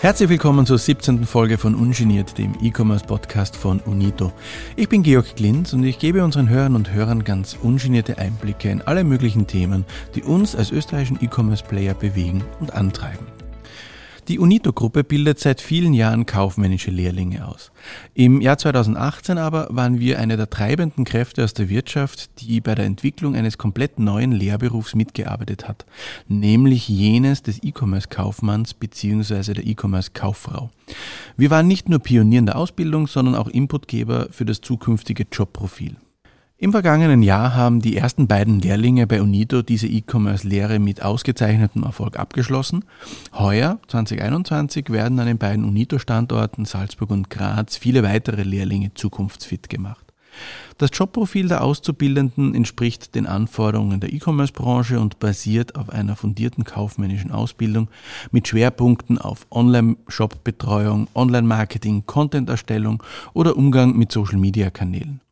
Herzlich willkommen zur 17. Folge von Ungeniert, dem E-Commerce-Podcast von Unito. Ich bin Georg Glintz und ich gebe unseren Hörern und Hörern ganz ungenierte Einblicke in alle möglichen Themen, die uns als österreichischen E-Commerce-Player bewegen und antreiben. Die UNITO-Gruppe bildet seit vielen Jahren kaufmännische Lehrlinge aus. Im Jahr 2018 aber waren wir eine der treibenden Kräfte aus der Wirtschaft, die bei der Entwicklung eines komplett neuen Lehrberufs mitgearbeitet hat, nämlich jenes des E-Commerce-Kaufmanns bzw. der E-Commerce-Kauffrau. Wir waren nicht nur Pionier in der Ausbildung, sondern auch Inputgeber für das zukünftige Jobprofil. Im vergangenen Jahr haben die ersten beiden Lehrlinge bei Unito diese E-Commerce-Lehre mit ausgezeichnetem Erfolg abgeschlossen. Heuer, 2021, werden an den beiden Unito-Standorten Salzburg und Graz viele weitere Lehrlinge zukunftsfit gemacht. Das Jobprofil der Auszubildenden entspricht den Anforderungen der E-Commerce-Branche und basiert auf einer fundierten kaufmännischen Ausbildung mit Schwerpunkten auf Online-Shop-Betreuung, Online-Marketing, Content-Erstellung oder Umgang mit Social-Media-Kanälen.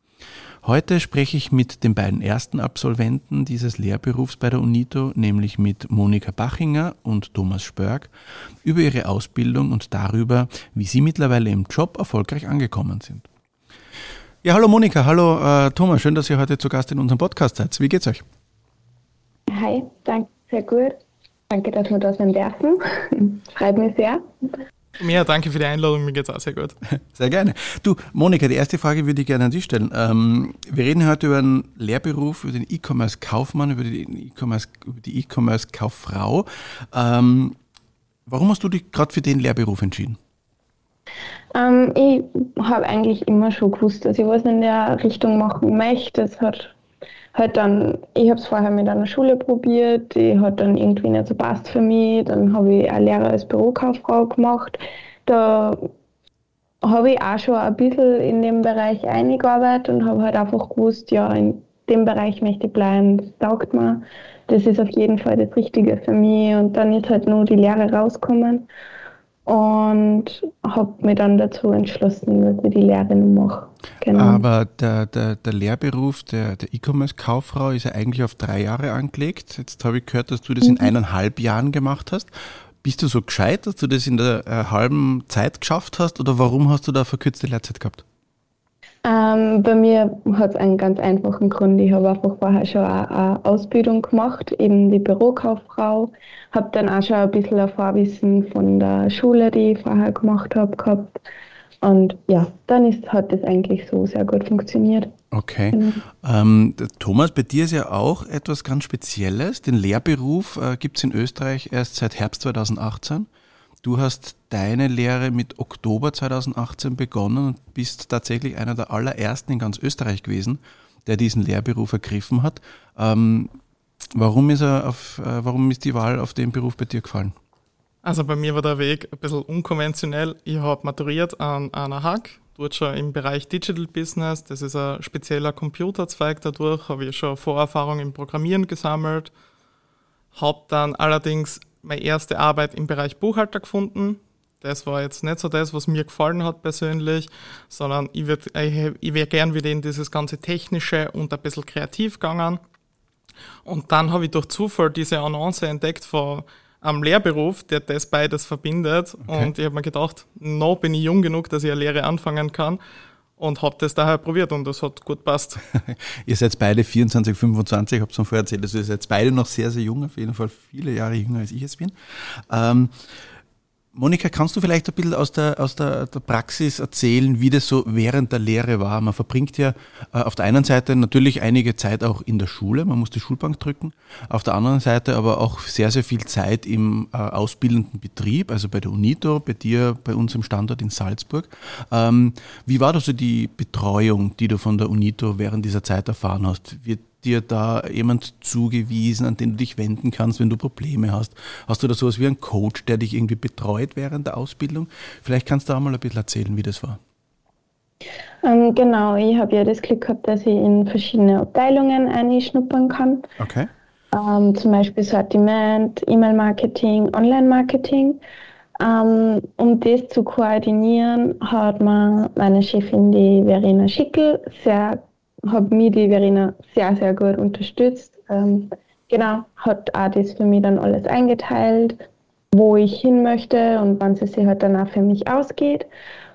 Heute spreche ich mit den beiden ersten Absolventen dieses Lehrberufs bei der UNITO, nämlich mit Monika Bachinger und Thomas Spörg, über ihre Ausbildung und darüber, wie sie mittlerweile im Job erfolgreich angekommen sind. Ja, hallo Monika, hallo äh, Thomas, schön, dass ihr heute zu Gast in unserem Podcast seid. Wie geht's euch? Hi, danke, sehr gut. Danke, dass wir da sein dürfen. Freut mich sehr. Mir danke für die Einladung, mir geht's auch sehr gut. Sehr gerne. Du, Monika, die erste Frage würde ich gerne an dich stellen. Ähm, wir reden heute über einen Lehrberuf, über den E-Commerce-Kaufmann, über die E-Commerce-Kauffrau. Ähm, warum hast du dich gerade für den Lehrberuf entschieden? Ähm, ich habe eigentlich immer schon gewusst, dass ich was in der Richtung machen möchte. Es hat halt dann, ich habe es vorher mit einer Schule probiert, die hat dann irgendwie nicht so passt für mich. Dann habe ich eine Lehre als Bürokauffrau gemacht. Da habe ich auch schon ein bisschen in dem Bereich eingearbeitet und habe halt einfach gewusst, ja, in dem Bereich möchte ich bleiben, das taugt mir. Das ist auf jeden Fall das Richtige für mich. Und dann ist halt nur die Lehre rausgekommen und habe mich dann dazu entschlossen, dass ich die Lehre noch mache. Genau. Aber der, der, der Lehrberuf der, der E-Commerce-Kauffrau ist ja eigentlich auf drei Jahre angelegt. Jetzt habe ich gehört, dass du das mhm. in eineinhalb Jahren gemacht hast. Bist du so gescheit, dass du das in der äh, halben Zeit geschafft hast oder warum hast du da verkürzte Lehrzeit gehabt? Ähm, bei mir hat es einen ganz einfachen Grund. Ich habe einfach vorher schon eine, eine Ausbildung gemacht, eben die Bürokauffrau. Habe dann auch schon ein bisschen ein Vorwissen von der Schule, die ich vorher gemacht habe, gehabt. Und ja, dann ist, hat das eigentlich so sehr gut funktioniert. Okay. Genau. Ähm, Thomas, bei dir ist ja auch etwas ganz Spezielles. Den Lehrberuf äh, gibt es in Österreich erst seit Herbst 2018. Du hast deine Lehre mit Oktober 2018 begonnen und bist tatsächlich einer der allerersten in ganz Österreich gewesen, der diesen Lehrberuf ergriffen hat. Ähm, warum, ist er auf, äh, warum ist die Wahl auf den Beruf bei dir gefallen? Also bei mir war der Weg ein bisschen unkonventionell. Ich habe maturiert an einer Hack, dort schon im Bereich Digital Business. Das ist ein spezieller Computerzweig dadurch, habe ich schon Vorerfahrung im Programmieren gesammelt. Habe dann allerdings meine erste Arbeit im Bereich Buchhalter gefunden. Das war jetzt nicht so das, was mir gefallen hat persönlich, sondern ich, würd, ich, ich wäre gern wieder in dieses ganze Technische und ein bisschen kreativ gegangen. Und dann habe ich durch Zufall diese Annonce entdeckt von einem Lehrberuf, der das beides verbindet. Okay. Und ich habe mir gedacht, noch bin ich jung genug, dass ich eine Lehre anfangen kann und habe das daher probiert und das hat gut passt. ihr seid beide 24, 25, habt es vorher erzählt, also ihr seid beide noch sehr, sehr jung, auf jeden Fall viele Jahre jünger als ich es bin. Ähm, Monika, kannst du vielleicht ein bisschen aus der, aus der, der, Praxis erzählen, wie das so während der Lehre war? Man verbringt ja äh, auf der einen Seite natürlich einige Zeit auch in der Schule, man muss die Schulbank drücken, auf der anderen Seite aber auch sehr, sehr viel Zeit im äh, ausbildenden Betrieb, also bei der UNITO, bei dir, bei uns im Standort in Salzburg. Ähm, wie war da so die Betreuung, die du von der UNITO während dieser Zeit erfahren hast? Wird dir da jemand zugewiesen, an den du dich wenden kannst, wenn du Probleme hast? Hast du da sowas wie einen Coach, der dich irgendwie betreut während der Ausbildung? Vielleicht kannst du auch mal ein bisschen erzählen, wie das war. Ähm, genau, ich habe ja das Glück gehabt, dass ich in verschiedene Abteilungen einschnuppern kann. Okay. Ähm, zum Beispiel Sortiment, E-Mail-Marketing, Online-Marketing. Ähm, um das zu koordinieren, hat mir meine Chefin, die Verena Schickel, sehr hat mich die Verena sehr, sehr gut unterstützt. Ähm, genau, hat auch das für mich dann alles eingeteilt. wo ich hin möchte und wann es sich halt danach für mich ausgeht.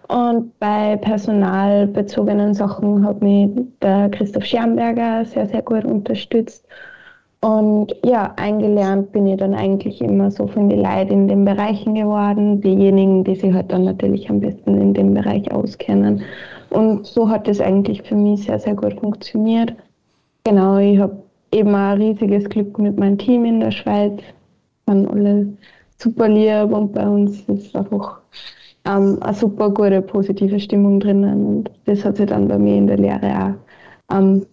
Und bei personalbezogenen Sachen hat mich der Christoph Schermberger sehr, sehr gut unterstützt. Und ja, eingelernt bin ich dann eigentlich immer so von den Leuten in den Bereichen geworden, diejenigen, die sich halt dann natürlich am besten in dem Bereich auskennen. Und so hat es eigentlich für mich sehr, sehr gut funktioniert. Genau, ich habe eben ein riesiges Glück mit meinem Team in der Schweiz. Waren alle super lieb und bei uns ist einfach ähm, eine super gute, positive Stimmung drinnen. Und das hat sich dann bei mir in der Lehre auch ähm,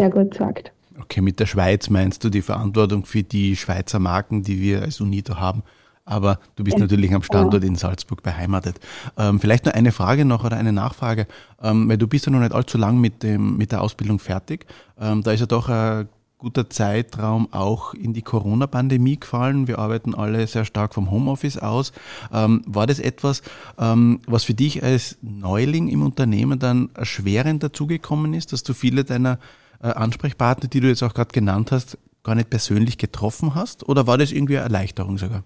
sehr gut gesagt. Okay, mit der Schweiz meinst du die Verantwortung für die Schweizer Marken, die wir als UNITO haben. Aber du bist natürlich am Standort in Salzburg beheimatet. Ähm, vielleicht nur eine Frage noch oder eine Nachfrage, ähm, weil du bist ja noch nicht allzu lang mit, dem, mit der Ausbildung fertig. Ähm, da ist ja doch ein guter Zeitraum auch in die Corona-Pandemie gefallen. Wir arbeiten alle sehr stark vom Homeoffice aus. Ähm, war das etwas, ähm, was für dich als Neuling im Unternehmen dann erschwerend dazugekommen ist, dass du viele deiner Ansprechpartner, die du jetzt auch gerade genannt hast, gar nicht persönlich getroffen hast? Oder war das irgendwie eine Erleichterung sogar?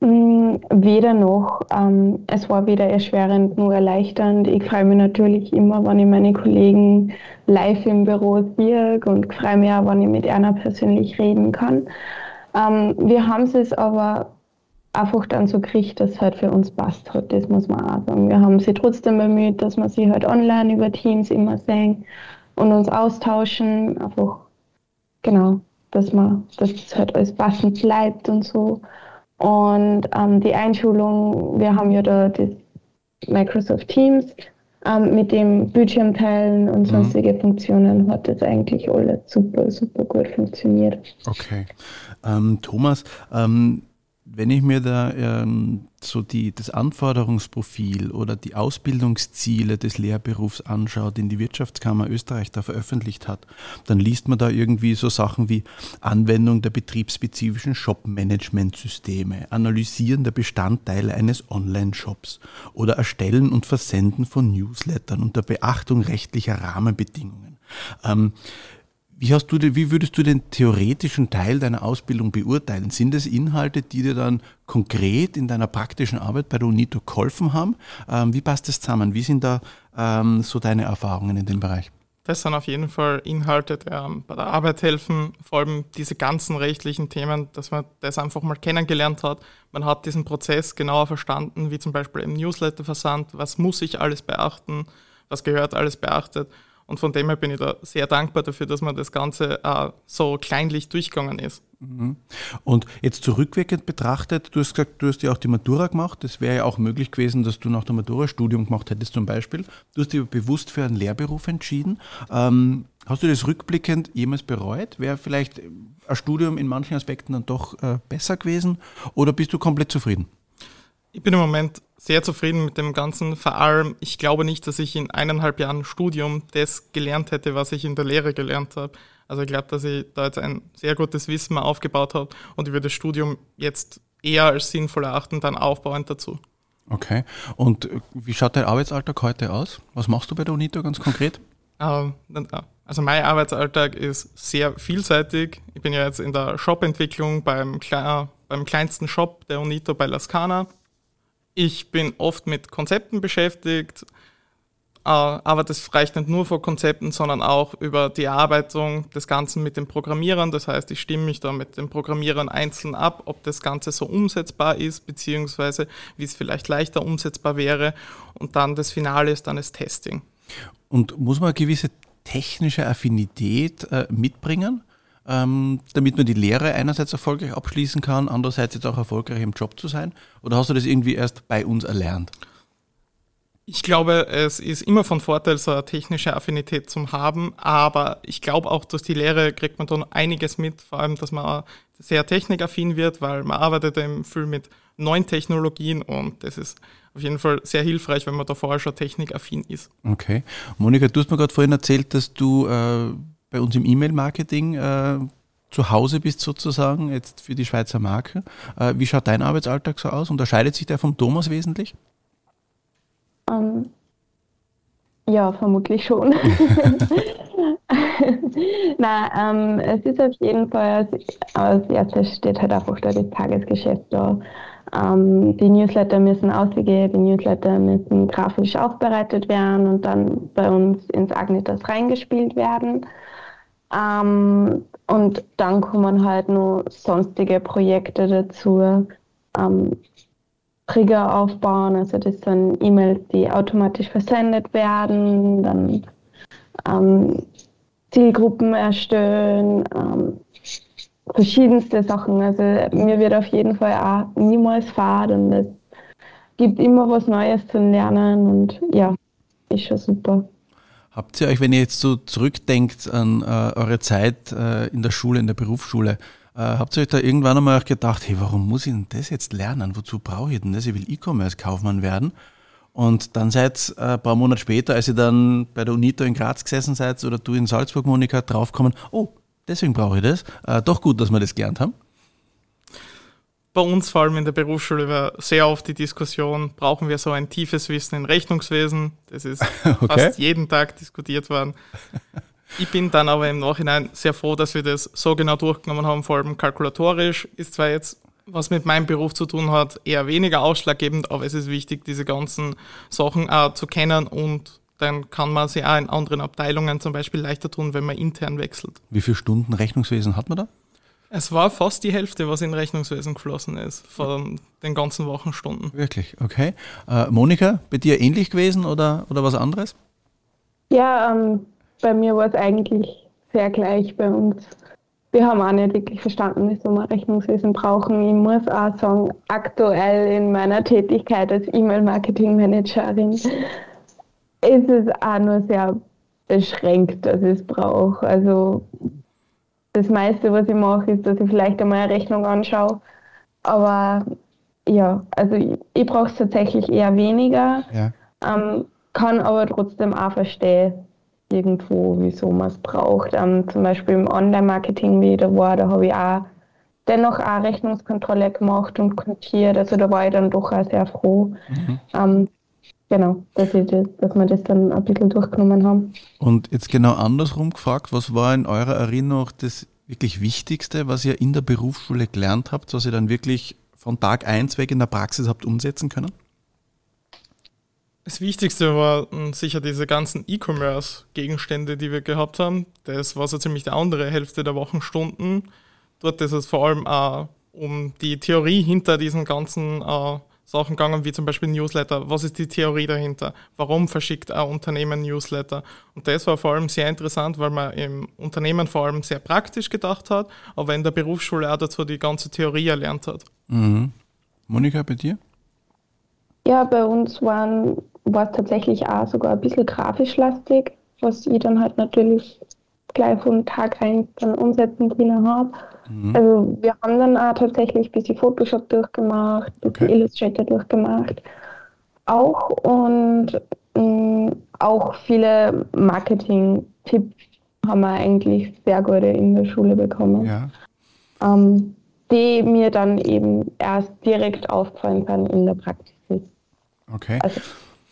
Mm, weder noch. Ähm, es war weder erschwerend nur erleichternd. Ich freue mich natürlich immer, wenn ich meine Kollegen live im Büro sehe und freue mich auch, wenn ich mit einer persönlich reden kann. Ähm, wir haben es aber einfach dann so gekriegt, dass es halt für uns passt hat. Das muss man auch sagen. Wir haben sie trotzdem bemüht, dass wir sie halt online über Teams immer sehen und uns austauschen. Einfach, genau, dass man, dass es halt alles passend bleibt und so. Und ähm, die Einschulung, wir haben ja da das Microsoft Teams ähm, mit dem Bildschirmteilen und mhm. sonstige mhm. Funktionen hat das eigentlich alles super, super gut funktioniert. Okay. Ähm, Thomas, ähm, wenn ich mir da ähm, so die, das Anforderungsprofil oder die Ausbildungsziele des Lehrberufs anschaue, den die Wirtschaftskammer Österreich da veröffentlicht hat, dann liest man da irgendwie so Sachen wie Anwendung der betriebsspezifischen Shop-Management-Systeme, Analysieren der Bestandteile eines Online-Shops oder Erstellen und Versenden von Newslettern unter Beachtung rechtlicher Rahmenbedingungen. Ähm, wie, hast du, wie würdest du den theoretischen Teil deiner Ausbildung beurteilen? Sind es Inhalte, die dir dann konkret in deiner praktischen Arbeit bei der UNITO geholfen haben? Ähm, wie passt das zusammen? Wie sind da ähm, so deine Erfahrungen in dem Bereich? Das sind auf jeden Fall Inhalte, die ähm, bei der Arbeit helfen, vor allem diese ganzen rechtlichen Themen, dass man das einfach mal kennengelernt hat. Man hat diesen Prozess genauer verstanden, wie zum Beispiel im Newsletter-Versand, was muss ich alles beachten, was gehört alles beachtet. Und von dem her bin ich da sehr dankbar dafür, dass man das Ganze äh, so kleinlich durchgegangen ist. Mhm. Und jetzt zurückwirkend betrachtet, du hast gesagt, du hast ja auch die Matura gemacht. Es wäre ja auch möglich gewesen, dass du nach der Matura Studium gemacht hättest zum Beispiel. Du hast dich bewusst für einen Lehrberuf entschieden. Ähm, hast du das rückblickend jemals bereut? Wäre vielleicht ein Studium in manchen Aspekten dann doch äh, besser gewesen? Oder bist du komplett zufrieden? Ich bin im Moment sehr zufrieden mit dem Ganzen. Vor allem, ich glaube nicht, dass ich in eineinhalb Jahren Studium das gelernt hätte, was ich in der Lehre gelernt habe. Also ich glaube, dass ich da jetzt ein sehr gutes Wissen aufgebaut habe und ich würde das Studium jetzt eher als sinnvoll erachten, dann aufbauend dazu. Okay. Und äh, wie schaut dein Arbeitsalltag heute aus? Was machst du bei der UNITO ganz konkret? Ähm, also mein Arbeitsalltag ist sehr vielseitig. Ich bin ja jetzt in der Shop-Entwicklung beim, beim kleinsten Shop der UNITO bei Lascana ich bin oft mit Konzepten beschäftigt, äh, aber das reicht nicht nur vor Konzepten, sondern auch über die Erarbeitung des Ganzen mit den Programmierern. Das heißt, ich stimme mich da mit den Programmierern einzeln ab, ob das Ganze so umsetzbar ist, beziehungsweise wie es vielleicht leichter umsetzbar wäre. Und dann das Finale ist dann das Testing. Und muss man eine gewisse technische Affinität äh, mitbringen? Ähm, damit man die Lehre einerseits erfolgreich abschließen kann, andererseits jetzt auch erfolgreich im Job zu sein? Oder hast du das irgendwie erst bei uns erlernt? Ich glaube, es ist immer von Vorteil, so eine technische Affinität zu haben, aber ich glaube auch, durch die Lehre kriegt man dann einiges mit, vor allem, dass man sehr technikaffin wird, weil man arbeitet eben viel mit neuen Technologien und das ist auf jeden Fall sehr hilfreich, wenn man da vorher schon technikaffin ist. Okay. Monika, du hast mir gerade vorhin erzählt, dass du äh, bei uns im E-Mail-Marketing äh, zu Hause bist sozusagen, jetzt für die Schweizer Marke. Äh, wie schaut dein Arbeitsalltag so aus? Unterscheidet sich der vom Thomas wesentlich? Um, ähm, ja, vermutlich schon. Nein, ähm, es ist auf jeden Fall, als erstes steht halt einfach da das Tagesgeschäft da. Ähm, die Newsletter müssen ausgegeben, die Newsletter müssen grafisch aufbereitet werden und dann bei uns ins Agnitas reingespielt werden. Ähm, und dann kommen halt noch sonstige Projekte dazu. Ähm, Trigger aufbauen, also das sind E-Mails, die automatisch versendet werden, dann ähm, Zielgruppen erstellen, ähm, verschiedenste Sachen. Also mir wird auf jeden Fall auch niemals fad und es gibt immer was Neues zu lernen und ja, ist schon super. Habt ihr euch, wenn ihr jetzt so zurückdenkt an äh, eure Zeit äh, in der Schule, in der Berufsschule, äh, habt ihr euch da irgendwann einmal gedacht, hey, warum muss ich denn das jetzt lernen? Wozu brauche ich denn das? Ich will E-Commerce-Kaufmann werden. Und dann seid äh, ein paar Monate später, als ihr dann bei der UNITO in Graz gesessen seid oder du in Salzburg, Monika, draufkommen, oh, deswegen brauche ich das. Äh, doch gut, dass wir das gelernt haben. Bei uns vor allem in der Berufsschule war sehr oft die Diskussion, brauchen wir so ein tiefes Wissen in Rechnungswesen? Das ist okay. fast jeden Tag diskutiert worden. Ich bin dann aber im Nachhinein sehr froh, dass wir das so genau durchgenommen haben, vor allem kalkulatorisch. Ist zwar jetzt was mit meinem Beruf zu tun hat, eher weniger ausschlaggebend, aber es ist wichtig, diese ganzen Sachen auch zu kennen und dann kann man sie auch in anderen Abteilungen zum Beispiel leichter tun, wenn man intern wechselt. Wie viele Stunden Rechnungswesen hat man da? Es war fast die Hälfte, was in Rechnungswesen geflossen ist, von den ganzen Wochenstunden. Wirklich, okay. Äh, Monika, bei dir ähnlich gewesen oder, oder was anderes? Ja, ähm, bei mir war es eigentlich sehr gleich bei uns wir haben auch nicht wirklich verstanden, wieso wir Rechnungswesen brauchen. Ich muss auch sagen, aktuell in meiner Tätigkeit als E-Mail-Marketing-Managerin ist es auch nur sehr beschränkt, dass ich es brauche. Also das meiste, was ich mache, ist, dass ich vielleicht einmal eine Rechnung anschaue. Aber ja, also ich, ich brauche es tatsächlich eher weniger, ja. ähm, kann aber trotzdem auch verstehen, irgendwo, wieso man es braucht. Ähm, zum Beispiel im Online-Marketing, wie ich da war, da habe ich auch dennoch auch Rechnungskontrolle gemacht und kontiert. Also da war ich dann doch auch sehr froh. Mhm. Ähm, genau, dass, ich das, dass wir das dann ein bisschen durchgenommen haben. Und jetzt genau andersrum gefragt, was war in eurer Erinnerung das wirklich Wichtigste, was ihr in der Berufsschule gelernt habt, was ihr dann wirklich von Tag 1 weg in der Praxis habt umsetzen können? Das Wichtigste war sicher diese ganzen E-Commerce-Gegenstände, die wir gehabt haben. Das war so ziemlich die andere Hälfte der Wochenstunden. Dort ist es vor allem auch um die Theorie hinter diesen ganzen äh, Sachen gegangen, wie zum Beispiel Newsletter. Was ist die Theorie dahinter? Warum verschickt ein Unternehmen Newsletter? Und das war vor allem sehr interessant, weil man im Unternehmen vor allem sehr praktisch gedacht hat, aber in der Berufsschule auch dazu die ganze Theorie erlernt hat. Mhm. Monika, bei dir? Ja, bei uns waren war es tatsächlich auch sogar ein bisschen grafisch lastig, was ich dann halt natürlich gleich von Tag 1 dann umsetzen können habe. Mhm. Also wir haben dann auch tatsächlich ein bisschen Photoshop durchgemacht, ein bisschen okay. Illustrator durchgemacht. Auch und mh, mm, auch viele Marketing-Tipps haben wir eigentlich sehr gute in der Schule bekommen. Ja. Ähm, die mir dann eben erst direkt aufgefallen sind in der Praxis. Okay. Also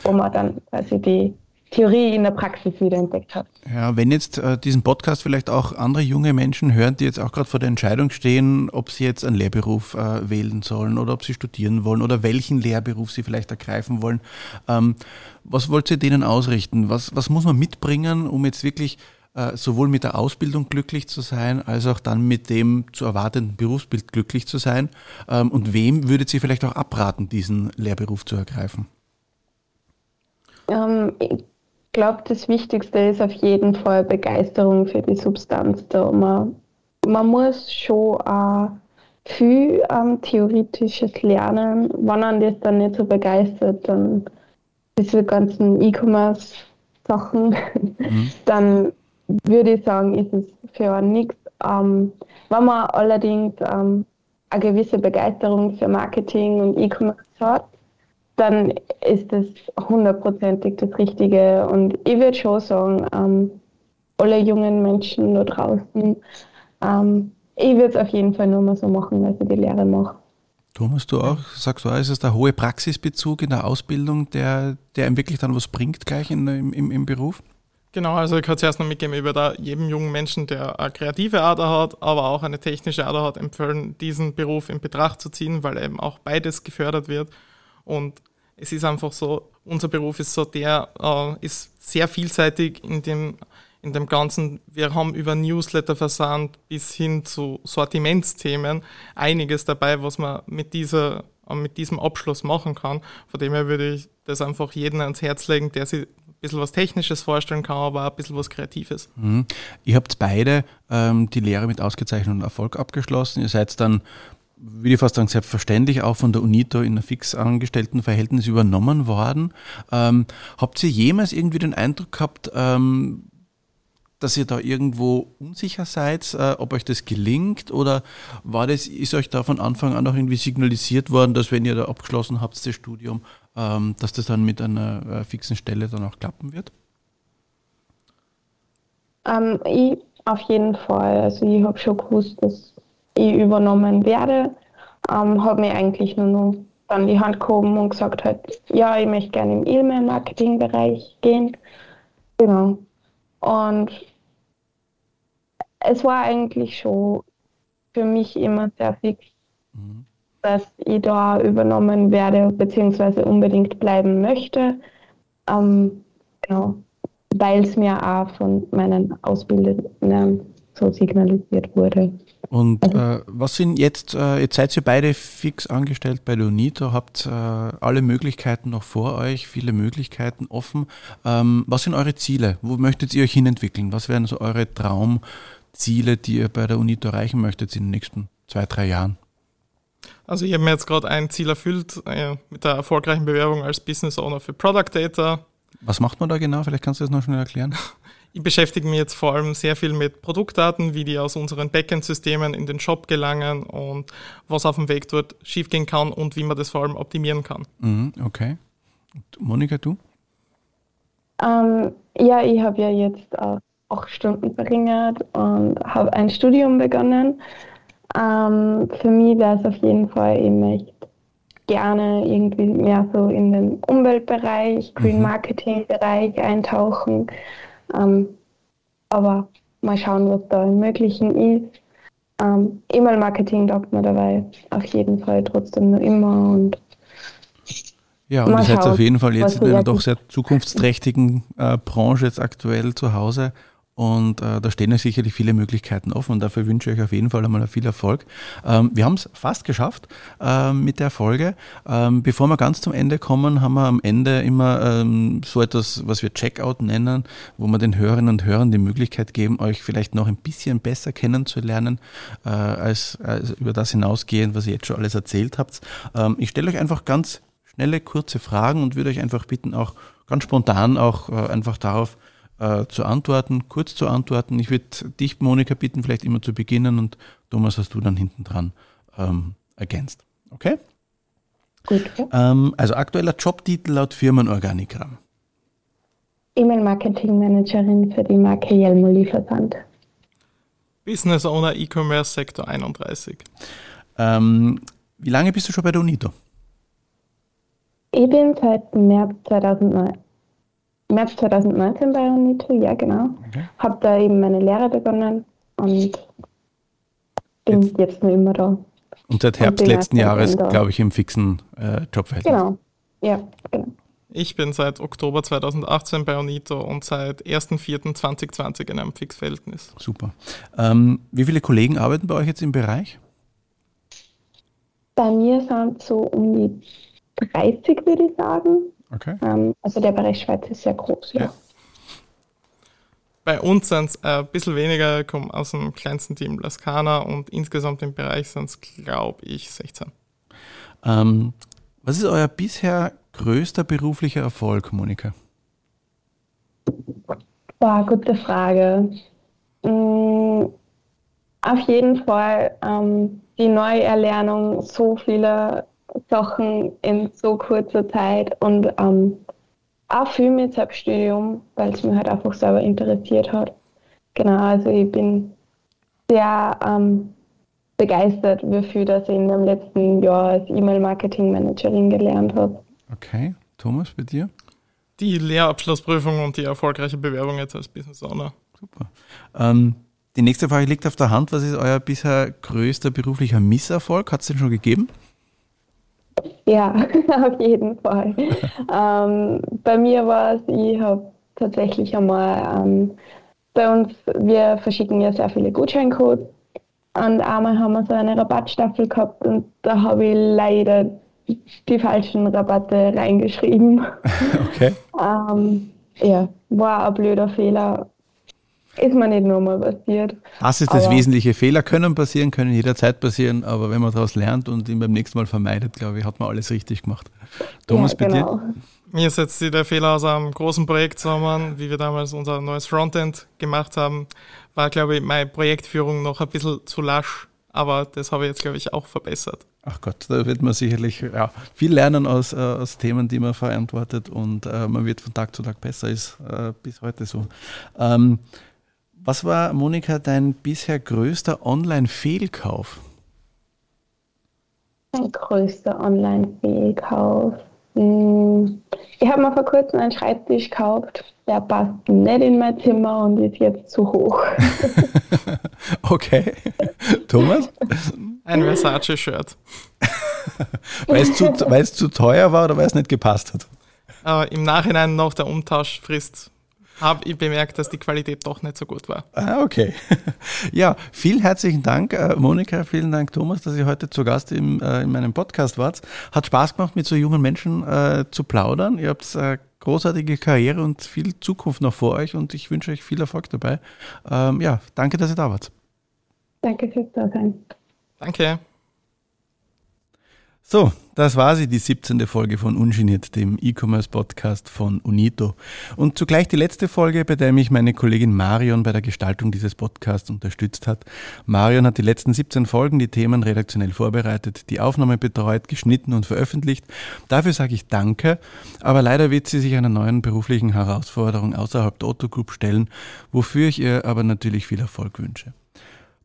wo man dann quasi die Theorie in der Praxis wieder entdeckt hat. Ja, wenn jetzt äh, diesen Podcast vielleicht auch andere junge Menschen hören, die jetzt auch gerade vor der Entscheidung stehen, ob sie jetzt einen Lehrberuf äh, wählen sollen oder ob sie studieren wollen oder welchen Lehrberuf sie vielleicht ergreifen wollen, ähm, was wollt ihr denen ausrichten? Was, was muss man mitbringen, um jetzt wirklich äh, sowohl mit der Ausbildung glücklich zu sein, als auch dann mit dem zu erwartenden Berufsbild glücklich zu sein? Ähm, und wem würdet ihr vielleicht auch abraten, diesen Lehrberuf zu ergreifen? Ähm, glaube, das Wichtigste ist auf jeden Fall Begeisterung für die Substanz da. Man, man muss schon auch viel ähm, theoretisches lernen. Wenn man das dann nicht so begeistert, dann diese ganzen E-Commerce-Sachen, mhm. dann würde ich sagen, ist es für nichts. Ähm, wenn man allerdings ähm, eine gewisse Begeisterung für Marketing und E-Commerce hat, dann ist das hundertprozentig das Richtige. Und ich würde schon sagen, ähm, alle jungen Menschen da draußen, ähm, ich würde es auf jeden Fall nur mal so machen, weil ich die Lehre mache. Thomas, du auch? Sagst du, ist es der hohe Praxisbezug in der Ausbildung, der, der einem wirklich dann was bringt gleich in, im, im, im Beruf? Genau, also ich kann zuerst noch mitgeben, über da jedem jungen Menschen, der eine kreative Ader hat, aber auch eine technische Ader hat, empfehlen, diesen Beruf in Betracht zu ziehen, weil eben auch beides gefördert wird. Und es ist einfach so, unser Beruf ist so, der äh, ist sehr vielseitig in dem, in dem Ganzen. Wir haben über Newsletterversand bis hin zu Sortimentsthemen einiges dabei, was man mit dieser äh, mit diesem Abschluss machen kann. Von dem her würde ich das einfach jedem ans Herz legen, der sich ein bisschen was Technisches vorstellen kann, aber auch ein bisschen was Kreatives. Mhm. Ihr habt beide ähm, die Lehre mit ausgezeichnetem Erfolg abgeschlossen. Ihr seid dann, würde ich fast sagen, selbstverständlich auch von der UNITO in ein fix angestellten Verhältnis übernommen worden. Ähm, habt ihr jemals irgendwie den Eindruck gehabt, ähm, dass ihr da irgendwo unsicher seid, äh, ob euch das gelingt oder war das, ist euch da von Anfang an auch irgendwie signalisiert worden, dass wenn ihr da abgeschlossen habt, das Studium, ähm, dass das dann mit einer äh, fixen Stelle dann auch klappen wird? Ähm, ich auf jeden Fall. Also ich habe schon gewusst, dass ich übernommen werde. Ähm, habe mir eigentlich nur noch dann die Hand gehoben und gesagt halt, ja, ich möchte gerne im E-Mail-Marketing-Bereich gehen. Genau. Und es war eigentlich schon für mich immer sehr fix, mhm. dass ich da übernommen werde, beziehungsweise unbedingt bleiben möchte. Ähm, genau, weil es mir auch von meinen Ausbildern so signalisiert wurde. Und also, äh, was sind jetzt, äh, jetzt seid ihr beide fix angestellt bei der UNITO, habt äh, alle Möglichkeiten noch vor euch, viele Möglichkeiten offen. Ähm, was sind eure Ziele? Wo möchtet ihr euch hinentwickeln? Was wären so eure Traumziele, die ihr bei der UNITO erreichen möchtet in den nächsten zwei, drei Jahren? Also ich habe mir jetzt gerade ein Ziel erfüllt äh, mit der erfolgreichen Bewerbung als Business Owner für Product Data. Was macht man da genau? Vielleicht kannst du das noch schnell erklären. Ich beschäftige mich jetzt vor allem sehr viel mit Produktdaten, wie die aus unseren Backend-Systemen in den Shop gelangen und was auf dem Weg dort schiefgehen kann und wie man das vor allem optimieren kann. Mhm, okay. Und Monika, du? Ähm, ja, ich habe ja jetzt auch acht Stunden verringert und habe ein Studium begonnen. Ähm, für mich wäre es auf jeden Fall, ich möchte gerne irgendwie mehr so in den Umweltbereich, Green mhm. Marketing Bereich eintauchen. Ähm, aber mal schauen, was da im Möglichen ist. Ähm, E-Mail-Marketing taugt mir dabei auf jeden Fall trotzdem noch immer und ja, und ihr seid auf jeden Fall jetzt in einer doch sehr zukunftsträchtigen äh, Branche jetzt aktuell zu Hause und äh, da stehen ja sicherlich viele Möglichkeiten offen und dafür wünsche ich euch auf jeden Fall einmal viel Erfolg. Ähm, wir haben es fast geschafft ähm, mit der Folge. Ähm, bevor wir ganz zum Ende kommen, haben wir am Ende immer ähm, so etwas, was wir Checkout nennen, wo wir den Hörerinnen und Hörern die Möglichkeit geben, euch vielleicht noch ein bisschen besser kennenzulernen, äh, als, als, über das hinausgehend, was ihr jetzt schon alles erzählt habt. Ähm, ich stelle euch einfach ganz schnelle, kurze Fragen und würde euch einfach bitten, auch ganz spontan auch äh, einfach darauf äh, zu antworten, kurz zu antworten. Ich würde dich, Monika, bitten, vielleicht immer zu beginnen und Thomas hast du dann hinten dran ähm, ergänzt. Okay? Gut. Ähm, also aktueller Jobtitel laut Firmenorganigramm. E-Mail-Marketing-Managerin für die Marke Jelmo Liefersand. Business Owner E-Commerce Sektor 31. Ähm, wie lange bist du schon bei der UNITO? Ich bin seit März 2009. März 2019 bei UNITO, ja genau. Okay. Habe da eben meine Lehre begonnen und bin jetzt, jetzt nur immer da. Und seit Herbst und letzten Jahres, glaube ich, im fixen äh, Jobverhältnis. Genau, ja, genau. Ich bin seit Oktober 2018 bei UNITO und seit 1.4.2020 in einem Fixverhältnis. Super. Ähm, wie viele Kollegen arbeiten bei euch jetzt im Bereich? Bei mir sind so um die 30, würde ich sagen. Okay. Ähm, also der Bereich Schweiz ist sehr groß, ja. ja. Bei uns sind es äh, ein bisschen weniger, kommen aus dem kleinsten Team Laskana und insgesamt im Bereich sind es, glaube ich, 16. Ähm, was ist euer bisher größter beruflicher Erfolg, Monika? Boah, gute Frage. Mhm, auf jeden Fall ähm, die Neuerlernung so vieler Sachen in so kurzer Zeit und ähm, auch viel mit Selbststudium, weil es mich halt einfach selber interessiert hat. Genau, also ich bin sehr ähm, begeistert, wie viel das ich in dem letzten Jahr als E-Mail-Marketing-Managerin gelernt habe. Okay, Thomas, bei dir? die Lehrabschlussprüfung und die erfolgreiche Bewerbung jetzt als Business Owner. Super. Ähm, die nächste Frage liegt auf der Hand. Was ist euer bisher größter beruflicher Misserfolg? Hat es den schon gegeben? Ja, auf jeden Fall. ähm, bei mir war es, ich habe tatsächlich einmal ähm, bei uns, wir verschicken ja sehr viele Gutscheincodes und einmal haben wir so eine Rabattstaffel gehabt und da habe ich leider die falschen Rabatte reingeschrieben. Okay. ähm, ja, war ein blöder Fehler. Ist mir nicht nochmal passiert. Das ist das aber wesentliche. Fehler können passieren, können jederzeit passieren, aber wenn man daraus lernt und ihn beim nächsten Mal vermeidet, glaube ich, hat man alles richtig gemacht. Thomas, ja, genau. bei dir? Mir setzt sich der Fehler aus einem großen Projekt zusammen, wie wir damals unser neues Frontend gemacht haben. War, glaube ich, meine Projektführung noch ein bisschen zu lasch, aber das habe ich jetzt, glaube ich, auch verbessert. Ach Gott, da wird man sicherlich ja, viel lernen aus, äh, aus Themen, die man verantwortet und äh, man wird von Tag zu Tag besser, ist äh, bis heute so. Ähm, was war, Monika, dein bisher größter Online-Fehlkauf? Mein größter Online-Fehlkauf. Hm, ich habe mir vor kurzem einen Schreibtisch gekauft. Der passt nicht in mein Zimmer und ist jetzt zu hoch. okay. Thomas? Ein Versace-Shirt. weil, es zu, weil es zu teuer war oder weil es nicht gepasst hat? Äh, Im Nachhinein noch der Umtauschfrist habe ich bemerkt, dass die Qualität doch nicht so gut war. Ah, okay. Ja, vielen herzlichen Dank, äh, Monika, vielen Dank, Thomas, dass ihr heute zu Gast im, äh, in meinem Podcast wart. Hat Spaß gemacht, mit so jungen Menschen äh, zu plaudern. Ihr habt äh, großartige Karriere und viel Zukunft noch vor euch und ich wünsche euch viel Erfolg dabei. Ähm, ja, danke, dass ihr da wart. Danke fürs Dasein. Danke. So, das war sie, die 17. Folge von Ungeniert, dem E-Commerce-Podcast von Unito. Und zugleich die letzte Folge, bei der mich meine Kollegin Marion bei der Gestaltung dieses Podcasts unterstützt hat. Marion hat die letzten 17 Folgen die Themen redaktionell vorbereitet, die Aufnahme betreut, geschnitten und veröffentlicht. Dafür sage ich Danke, aber leider wird sie sich einer neuen beruflichen Herausforderung außerhalb der Otto Group stellen, wofür ich ihr aber natürlich viel Erfolg wünsche.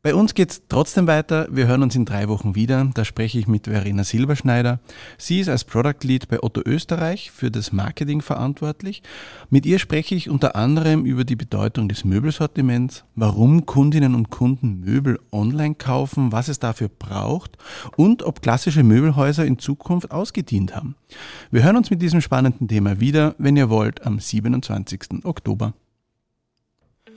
Bei uns geht's trotzdem weiter. Wir hören uns in drei Wochen wieder. Da spreche ich mit Verena Silberschneider. Sie ist als Product Lead bei Otto Österreich für das Marketing verantwortlich. Mit ihr spreche ich unter anderem über die Bedeutung des Möbelsortiments, warum Kundinnen und Kunden Möbel online kaufen, was es dafür braucht und ob klassische Möbelhäuser in Zukunft ausgedient haben. Wir hören uns mit diesem spannenden Thema wieder, wenn ihr wollt, am 27. Oktober.